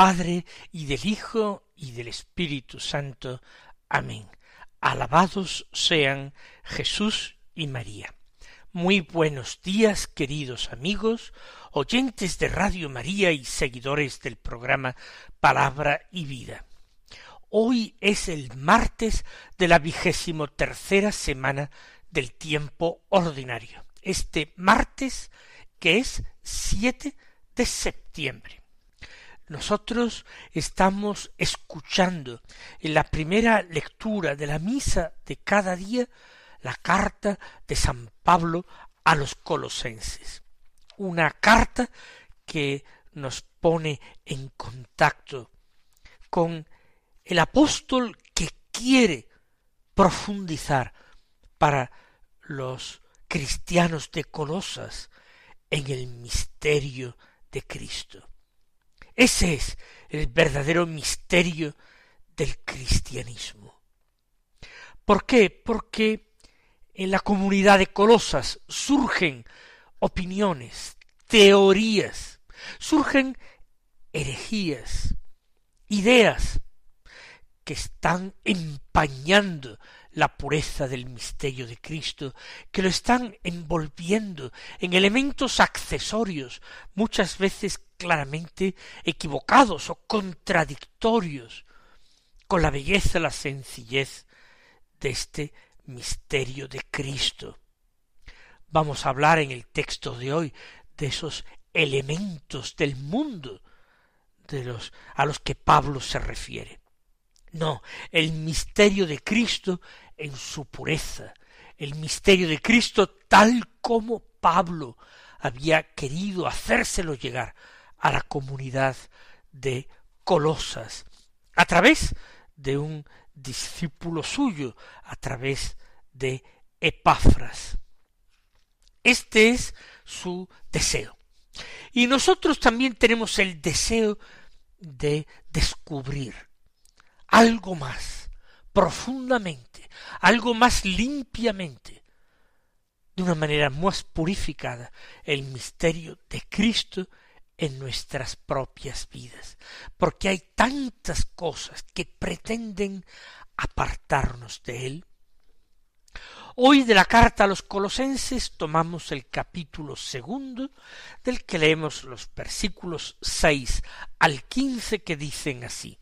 Padre y del Hijo y del Espíritu Santo. Amén. Alabados sean Jesús y María. Muy buenos días, queridos amigos, oyentes de Radio María y seguidores del programa Palabra y Vida. Hoy es el martes de la vigésimo tercera semana del tiempo ordinario. Este martes que es siete de septiembre nosotros estamos escuchando en la primera lectura de la misa de cada día la carta de San Pablo a los colosenses. Una carta que nos pone en contacto con el apóstol que quiere profundizar para los cristianos de Colosas en el misterio de Cristo. Ese es el verdadero misterio del cristianismo. ¿Por qué? Porque en la comunidad de Colosas surgen opiniones, teorías, surgen herejías, ideas que están empañando la pureza del misterio de Cristo, que lo están envolviendo en elementos accesorios, muchas veces claramente equivocados o contradictorios con la belleza, la sencillez de este misterio de Cristo. Vamos a hablar en el texto de hoy de esos elementos del mundo de los a los que Pablo se refiere. No, el misterio de Cristo en su pureza, el misterio de Cristo tal como Pablo había querido hacérselo llegar a la comunidad de Colosas, a través de un discípulo suyo, a través de Epáfras. Este es su deseo. Y nosotros también tenemos el deseo de descubrir algo más profundamente, algo más limpiamente, de una manera más purificada, el misterio de Cristo en nuestras propias vidas, porque hay tantas cosas que pretenden apartarnos de Él. Hoy de la carta a los colosenses tomamos el capítulo segundo, del que leemos los versículos seis al quince que dicen así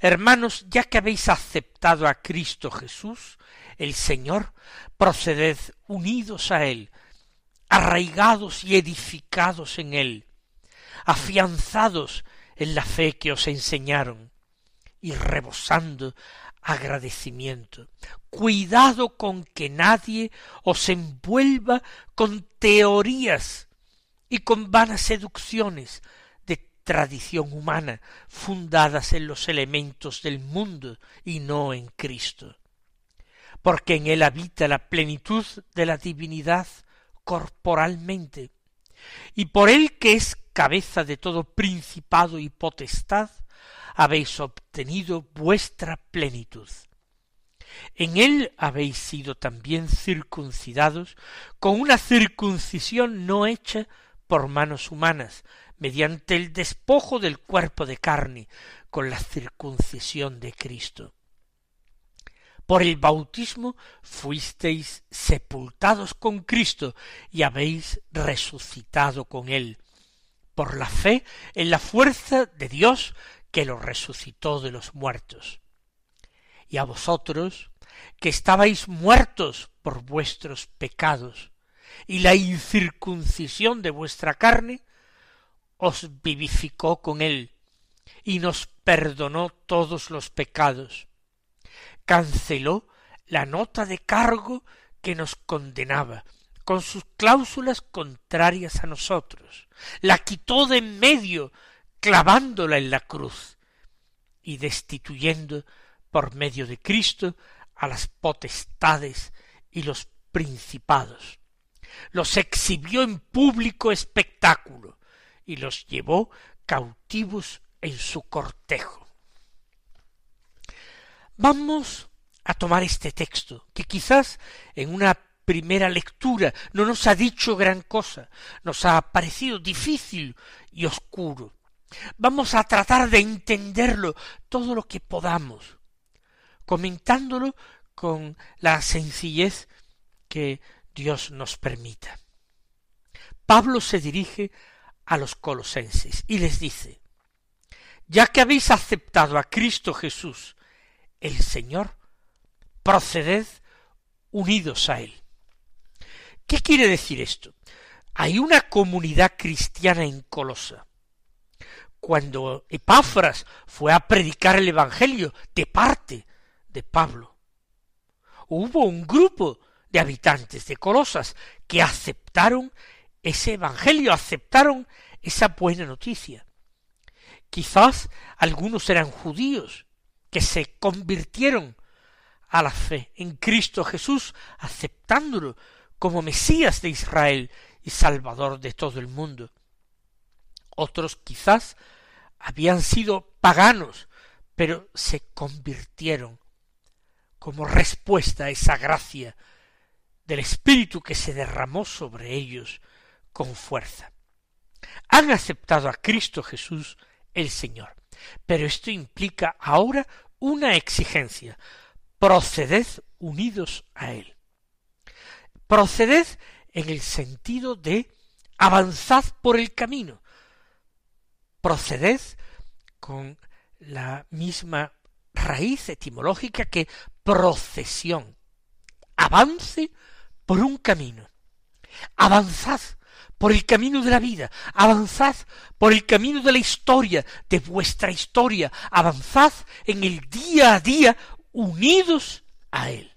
Hermanos, ya que habéis aceptado a Cristo Jesús, el Señor, proceded unidos a Él, arraigados y edificados en Él, afianzados en la fe que os enseñaron y rebosando agradecimiento. Cuidado con que nadie os envuelva con teorías y con vanas seducciones tradición humana fundadas en los elementos del mundo y no en Cristo. Porque en él habita la plenitud de la divinidad corporalmente, y por él que es cabeza de todo principado y potestad, habéis obtenido vuestra plenitud. En él habéis sido también circuncidados con una circuncisión no hecha por manos humanas, mediante el despojo del cuerpo de carne, con la circuncisión de Cristo. Por el bautismo fuisteis sepultados con Cristo y habéis resucitado con él, por la fe en la fuerza de Dios que lo resucitó de los muertos. Y a vosotros, que estabais muertos por vuestros pecados y la incircuncisión de vuestra carne, os vivificó con él y nos perdonó todos los pecados. Canceló la nota de cargo que nos condenaba con sus cláusulas contrarias a nosotros, la quitó de en medio, clavándola en la cruz, y destituyendo por medio de Cristo a las potestades y los principados. Los exhibió en público espectáculo y los llevó cautivos en su cortejo. Vamos a tomar este texto, que quizás en una primera lectura no nos ha dicho gran cosa, nos ha parecido difícil y oscuro. Vamos a tratar de entenderlo todo lo que podamos, comentándolo con la sencillez que Dios nos permita. Pablo se dirige a los colosenses y les dice, ya que habéis aceptado a Cristo Jesús, el Señor, proceded unidos a Él. ¿Qué quiere decir esto? Hay una comunidad cristiana en Colosa. Cuando Epáfras fue a predicar el Evangelio de parte de Pablo, hubo un grupo de habitantes de Colosas que aceptaron ese Evangelio, aceptaron esa buena noticia. Quizás algunos eran judíos que se convirtieron a la fe en Cristo Jesús, aceptándolo como Mesías de Israel y Salvador de todo el mundo. Otros quizás habían sido paganos, pero se convirtieron como respuesta a esa gracia del Espíritu que se derramó sobre ellos con fuerza. Han aceptado a Cristo Jesús el Señor. Pero esto implica ahora una exigencia. Proceded unidos a Él. Proceded en el sentido de avanzad por el camino. Proceded con la misma raíz etimológica que procesión. Avance por un camino. Avanzad por el camino de la vida, avanzad por el camino de la historia, de vuestra historia, avanzad en el día a día unidos a Él.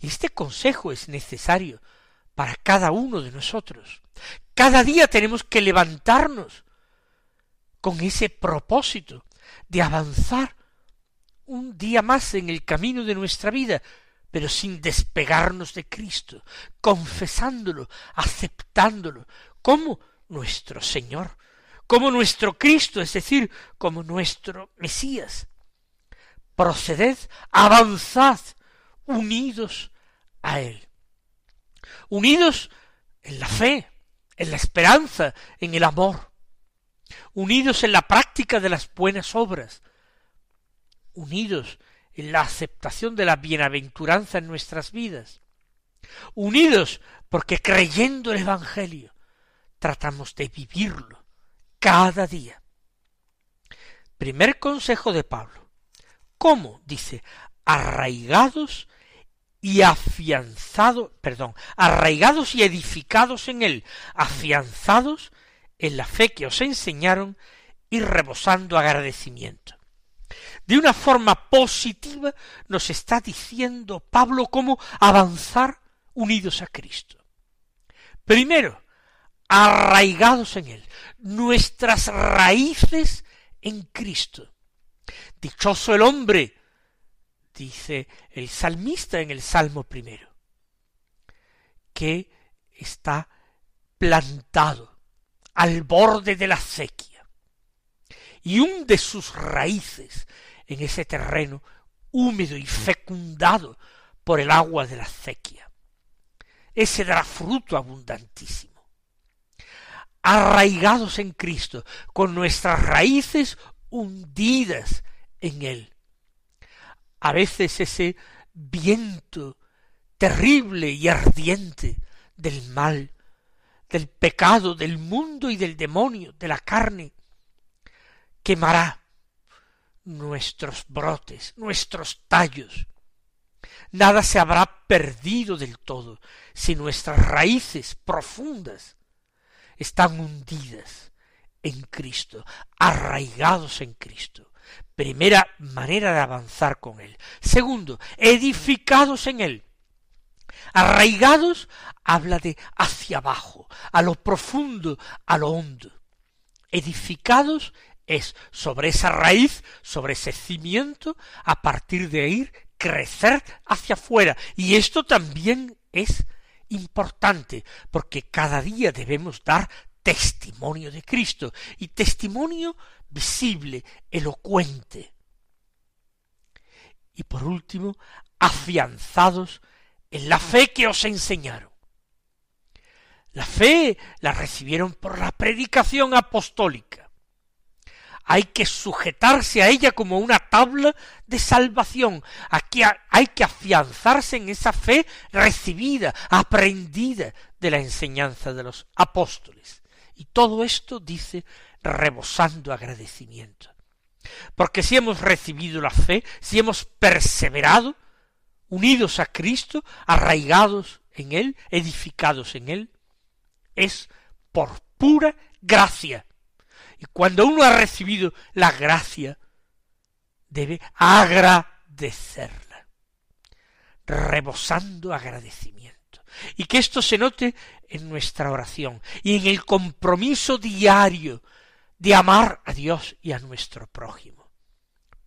Y este consejo es necesario para cada uno de nosotros. Cada día tenemos que levantarnos con ese propósito de avanzar un día más en el camino de nuestra vida, pero sin despegarnos de Cristo, confesándolo, aceptándolo, como nuestro Señor, como nuestro Cristo, es decir, como nuestro Mesías. Proceded, avanzad, unidos a Él. Unidos en la fe, en la esperanza, en el amor. Unidos en la práctica de las buenas obras. Unidos la aceptación de la bienaventuranza en nuestras vidas, unidos porque creyendo el Evangelio tratamos de vivirlo cada día. Primer consejo de Pablo. ¿Cómo? Dice, arraigados y afianzados, perdón, arraigados y edificados en él, afianzados en la fe que os enseñaron y rebosando agradecimiento de una forma positiva nos está diciendo Pablo cómo avanzar unidos a Cristo. Primero, arraigados en Él, nuestras raíces en Cristo. Dichoso el hombre, dice el salmista en el Salmo primero, que está plantado al borde de la acequia y hunde sus raíces en ese terreno húmedo y fecundado por el agua de la acequia. Ese dará fruto abundantísimo. Arraigados en Cristo, con nuestras raíces hundidas en Él. A veces ese viento terrible y ardiente del mal, del pecado, del mundo y del demonio, de la carne, quemará nuestros brotes, nuestros tallos. Nada se habrá perdido del todo si nuestras raíces profundas están hundidas en Cristo, arraigados en Cristo. Primera manera de avanzar con Él. Segundo, edificados en Él. Arraigados habla de hacia abajo, a lo profundo, a lo hondo. Edificados es sobre esa raíz, sobre ese cimiento, a partir de ahí crecer hacia afuera. Y esto también es importante, porque cada día debemos dar testimonio de Cristo, y testimonio visible, elocuente. Y por último, afianzados en la fe que os enseñaron. La fe la recibieron por la predicación apostólica. Hay que sujetarse a ella como una tabla de salvación. Aquí hay que afianzarse en esa fe recibida, aprendida de la enseñanza de los apóstoles. Y todo esto dice rebosando agradecimiento. Porque si hemos recibido la fe, si hemos perseverado, unidos a Cristo, arraigados en Él, edificados en Él, es por pura gracia. Y cuando uno ha recibido la gracia, debe agradecerla, rebosando agradecimiento. Y que esto se note en nuestra oración y en el compromiso diario de amar a Dios y a nuestro prójimo.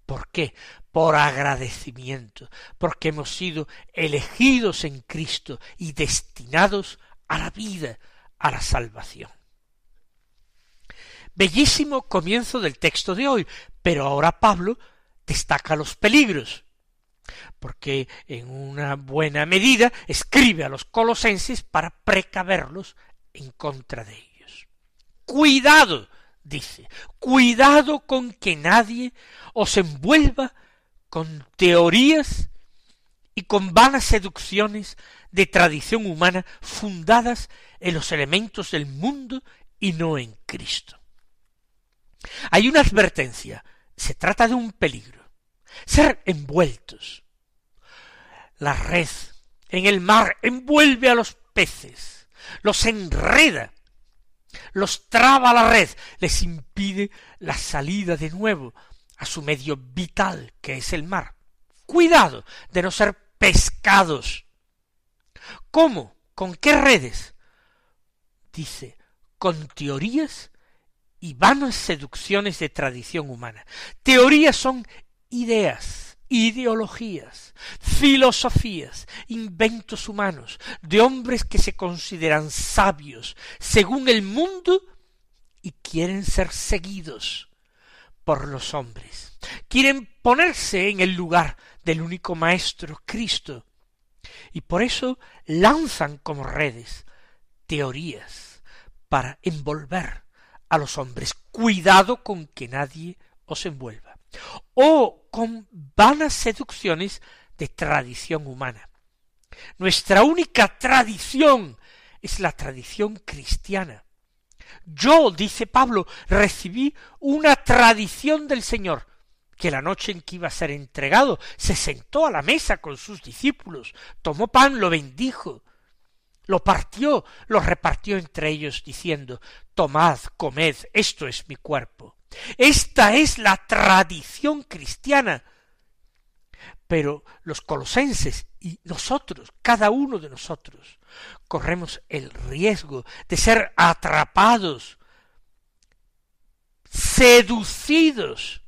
¿Por qué? Por agradecimiento, porque hemos sido elegidos en Cristo y destinados a la vida, a la salvación. Bellísimo comienzo del texto de hoy, pero ahora Pablo destaca los peligros, porque en una buena medida escribe a los colosenses para precaverlos en contra de ellos. Cuidado, dice, cuidado con que nadie os envuelva con teorías y con vanas seducciones de tradición humana fundadas en los elementos del mundo y no en Cristo. Hay una advertencia, se trata de un peligro, ser envueltos. La red en el mar envuelve a los peces, los enreda, los traba la red, les impide la salida de nuevo a su medio vital que es el mar. Cuidado de no ser pescados. ¿Cómo? ¿Con qué redes? Dice, con teorías y vanas seducciones de tradición humana. Teorías son ideas, ideologías, filosofías, inventos humanos, de hombres que se consideran sabios según el mundo y quieren ser seguidos por los hombres. Quieren ponerse en el lugar del único Maestro, Cristo, y por eso lanzan como redes teorías para envolver a los hombres. Cuidado con que nadie os envuelva. O con vanas seducciones de tradición humana. Nuestra única tradición es la tradición cristiana. Yo, dice Pablo, recibí una tradición del Señor, que la noche en que iba a ser entregado se sentó a la mesa con sus discípulos, tomó pan, lo bendijo, lo partió, lo repartió entre ellos, diciendo Tomad, comed, esto es mi cuerpo. Esta es la tradición cristiana. Pero los colosenses y nosotros, cada uno de nosotros, corremos el riesgo de ser atrapados, seducidos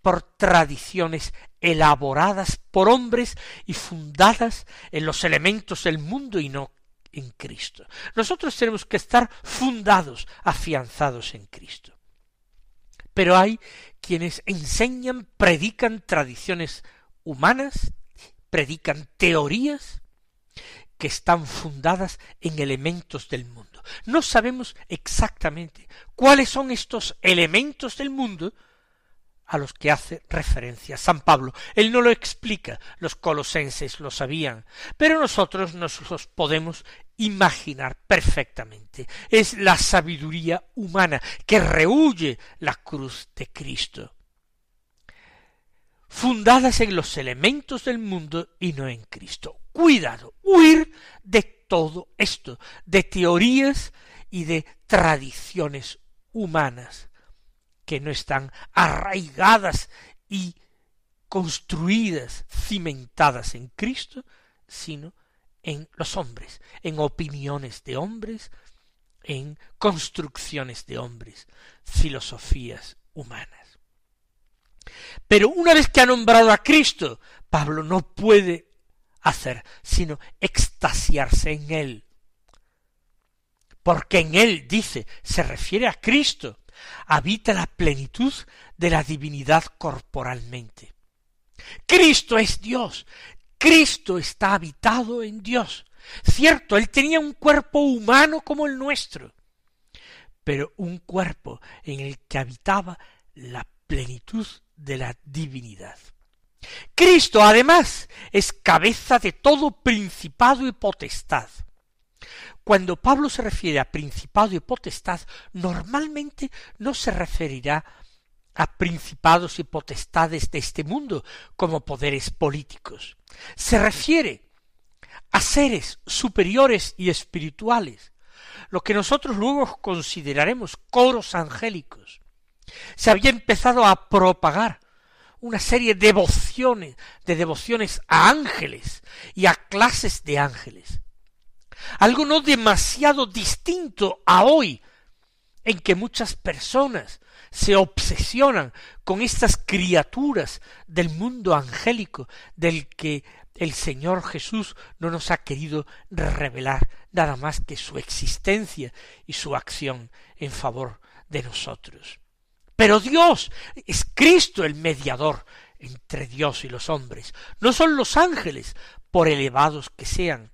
por tradiciones elaboradas por hombres y fundadas en los elementos del mundo y no en Cristo. Nosotros tenemos que estar fundados, afianzados en Cristo. Pero hay quienes enseñan, predican tradiciones humanas, predican teorías que están fundadas en elementos del mundo. No sabemos exactamente cuáles son estos elementos del mundo a los que hace referencia San Pablo. Él no lo explica, los colosenses lo sabían, pero nosotros nos los podemos imaginar perfectamente. Es la sabiduría humana que rehuye la cruz de Cristo, fundadas en los elementos del mundo y no en Cristo. Cuidado, huir de todo esto, de teorías y de tradiciones humanas que no están arraigadas y construidas, cimentadas en Cristo, sino en los hombres, en opiniones de hombres, en construcciones de hombres, filosofías humanas. Pero una vez que ha nombrado a Cristo, Pablo no puede hacer sino extasiarse en él. Porque en él, dice, se refiere a Cristo, habita la plenitud de la divinidad corporalmente. Cristo es Dios, Cristo está habitado en Dios. Cierto, él tenía un cuerpo humano como el nuestro, pero un cuerpo en el que habitaba la plenitud de la divinidad. Cristo, además, es cabeza de todo principado y potestad. Cuando Pablo se refiere a principado y potestad, normalmente no se referirá a principados y potestades de este mundo como poderes políticos. Se refiere a seres superiores y espirituales, lo que nosotros luego consideraremos coros angélicos. Se había empezado a propagar una serie de devociones, de devociones a ángeles y a clases de ángeles. Algo no demasiado distinto a hoy, en que muchas personas se obsesionan con estas criaturas del mundo angélico del que el Señor Jesús no nos ha querido revelar nada más que su existencia y su acción en favor de nosotros. Pero Dios es Cristo el mediador entre Dios y los hombres. No son los ángeles, por elevados que sean.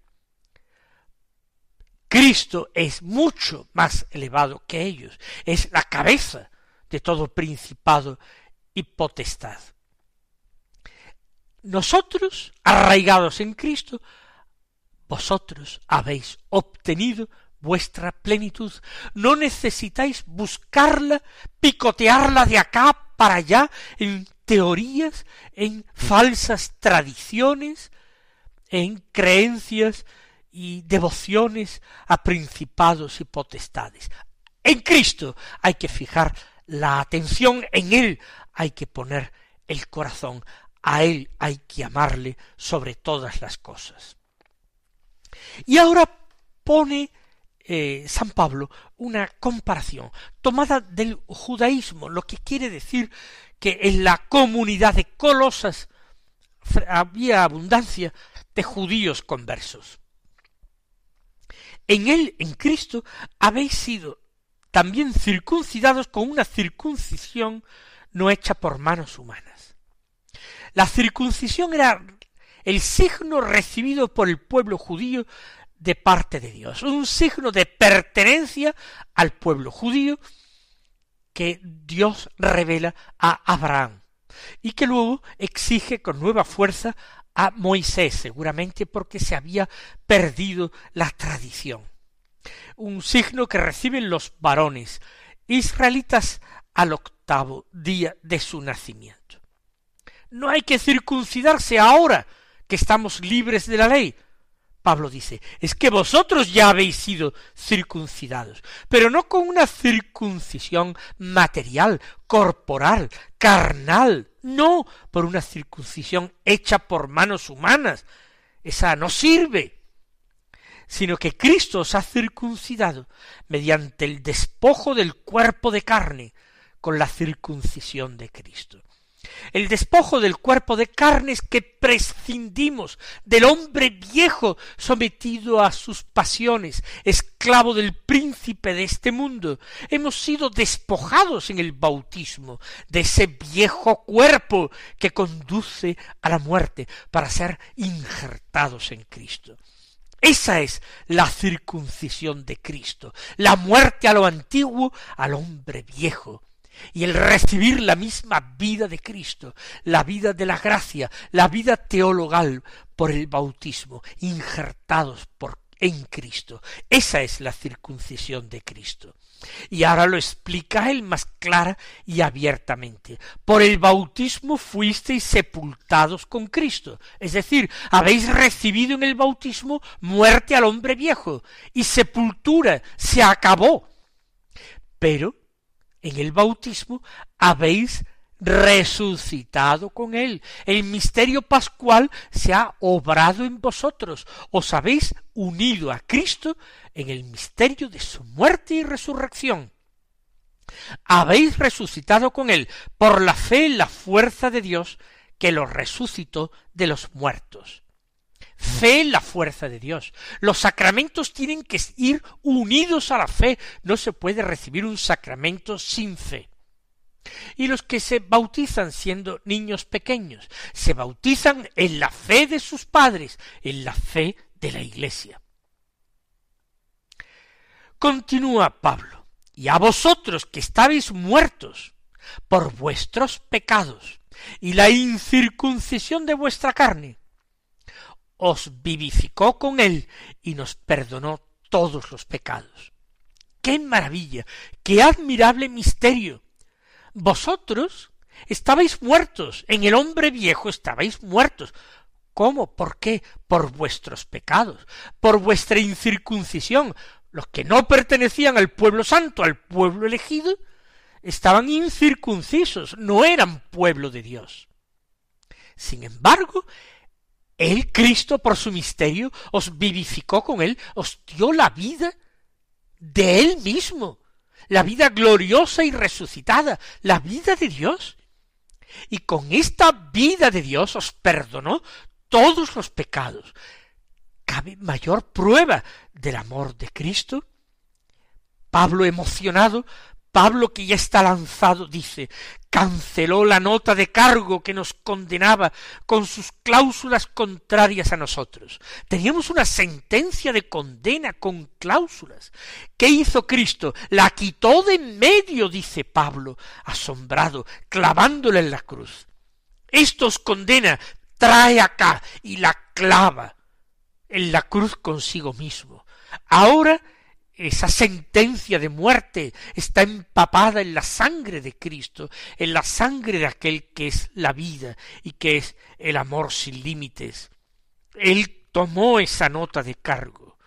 Cristo es mucho más elevado que ellos. Es la cabeza de todo principado y potestad. Nosotros, arraigados en Cristo, vosotros habéis obtenido vuestra plenitud. No necesitáis buscarla, picotearla de acá para allá en teorías, en falsas tradiciones, en creencias y devociones a principados y potestades. En Cristo hay que fijar la atención, en Él hay que poner el corazón, a Él hay que amarle sobre todas las cosas. Y ahora pone eh, San Pablo una comparación tomada del judaísmo, lo que quiere decir que en la comunidad de Colosas había abundancia de judíos conversos. En él, en Cristo, habéis sido también circuncidados con una circuncisión no hecha por manos humanas. La circuncisión era el signo recibido por el pueblo judío de parte de Dios, un signo de pertenencia al pueblo judío que Dios revela a Abraham y que luego exige con nueva fuerza a Moisés, seguramente porque se había perdido la tradición. Un signo que reciben los varones israelitas al octavo día de su nacimiento. No hay que circuncidarse ahora que estamos libres de la ley, Pablo dice, es que vosotros ya habéis sido circuncidados, pero no con una circuncisión material, corporal, carnal, no por una circuncisión hecha por manos humanas. Esa no sirve, sino que Cristo os ha circuncidado mediante el despojo del cuerpo de carne con la circuncisión de Cristo el despojo del cuerpo de carnes que prescindimos del hombre viejo sometido a sus pasiones, esclavo del príncipe de este mundo. Hemos sido despojados en el bautismo de ese viejo cuerpo que conduce a la muerte para ser injertados en Cristo. Esa es la circuncisión de Cristo, la muerte a lo antiguo, al hombre viejo, y el recibir la misma vida de Cristo, la vida de la gracia, la vida teologal por el bautismo, injertados por en Cristo. Esa es la circuncisión de Cristo. Y ahora lo explica él más clara y abiertamente. Por el bautismo fuisteis sepultados con Cristo. Es decir, habéis recibido en el bautismo muerte al hombre viejo y sepultura. Se acabó. Pero en el bautismo habéis resucitado con él. El misterio pascual se ha obrado en vosotros. Os habéis unido a Cristo en el misterio de su muerte y resurrección. Habéis resucitado con él por la fe en la fuerza de Dios que lo resucitó de los muertos. Fe en la fuerza de Dios. Los sacramentos tienen que ir unidos a la fe. No se puede recibir un sacramento sin fe. Y los que se bautizan siendo niños pequeños, se bautizan en la fe de sus padres, en la fe de la Iglesia. Continúa Pablo, y a vosotros que estabais muertos por vuestros pecados y la incircuncisión de vuestra carne, os vivificó con él y nos perdonó todos los pecados. ¡Qué maravilla! ¡Qué admirable misterio! Vosotros estabais muertos, en el hombre viejo estabais muertos. ¿Cómo? ¿Por qué? Por vuestros pecados, por vuestra incircuncisión. Los que no pertenecían al pueblo santo, al pueblo elegido, estaban incircuncisos, no eran pueblo de Dios. Sin embargo, el Cristo, por su misterio, os vivificó con él, os dio la vida de él mismo, la vida gloriosa y resucitada, la vida de Dios. Y con esta vida de Dios os perdonó todos los pecados. ¿Cabe mayor prueba del amor de Cristo? Pablo emocionado Pablo, que ya está lanzado, dice, canceló la nota de cargo que nos condenaba con sus cláusulas contrarias a nosotros. Teníamos una sentencia de condena con cláusulas. ¿Qué hizo Cristo? La quitó de en medio, dice Pablo, asombrado, clavándola en la cruz. Esto os condena, trae acá y la clava en la cruz consigo mismo. Ahora esa sentencia de muerte está empapada en la sangre de Cristo, en la sangre de aquel que es la vida y que es el amor sin límites. Él tomó esa nota de cargo,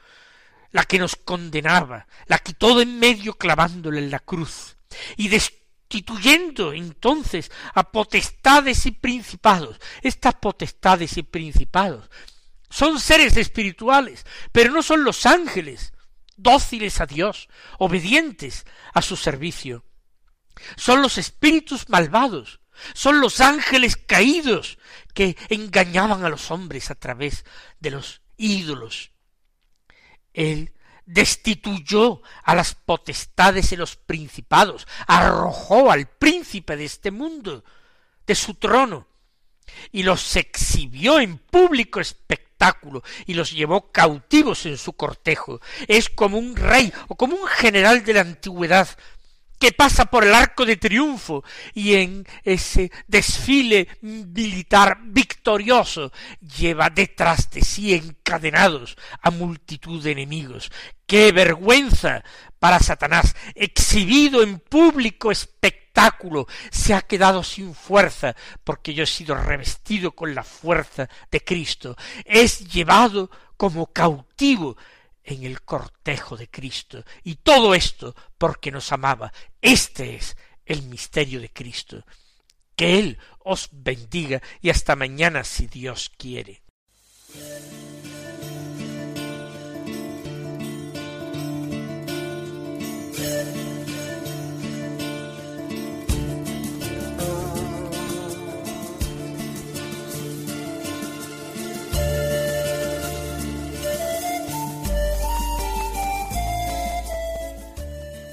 la que nos condenaba, la quitó de en medio clavándole en la cruz, y destituyendo entonces a potestades y principados. Estas potestades y principados son seres espirituales, pero no son los ángeles, dóciles a Dios, obedientes a su servicio. Son los espíritus malvados, son los ángeles caídos que engañaban a los hombres a través de los ídolos. Él destituyó a las potestades y los principados, arrojó al príncipe de este mundo de su trono y los exhibió en público espectáculo y los llevó cautivos en su cortejo. Es como un rey o como un general de la antigüedad que pasa por el arco de triunfo y en ese desfile militar victorioso lleva detrás de sí encadenados a multitud de enemigos. ¡Qué vergüenza para Satanás! Exhibido en público espectáculo, se ha quedado sin fuerza porque yo he sido revestido con la fuerza de Cristo. Es llevado como cautivo en el cortejo de Cristo. Y todo esto porque nos amaba. Este es el misterio de Cristo. Que Él os bendiga y hasta mañana si Dios quiere.